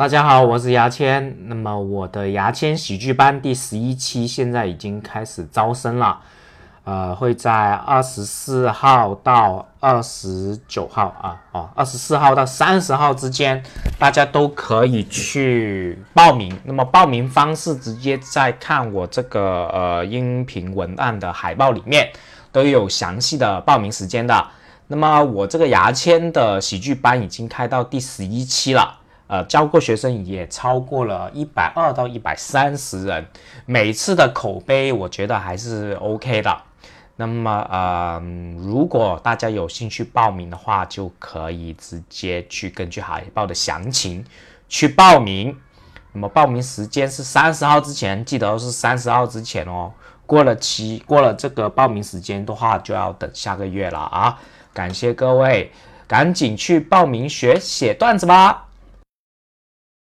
大家好，我是牙签。那么我的牙签喜剧班第十一期现在已经开始招生了，呃，会在二十四号到二十九号啊，哦，二十四号到三十号之间，大家都可以去报名。那么报名方式直接在看我这个呃音频文案的海报里面都有详细的报名时间的。那么我这个牙签的喜剧班已经开到第十一期了。呃，教过学生也超过了一百二到一百三十人，每次的口碑我觉得还是 OK 的。那么，呃，如果大家有兴趣报名的话，就可以直接去根据海报的详情去报名。那么报名时间是三十号之前，记得是三十号之前哦。过了期，过了这个报名时间的话，就要等下个月了啊。感谢各位，赶紧去报名学写段子吧。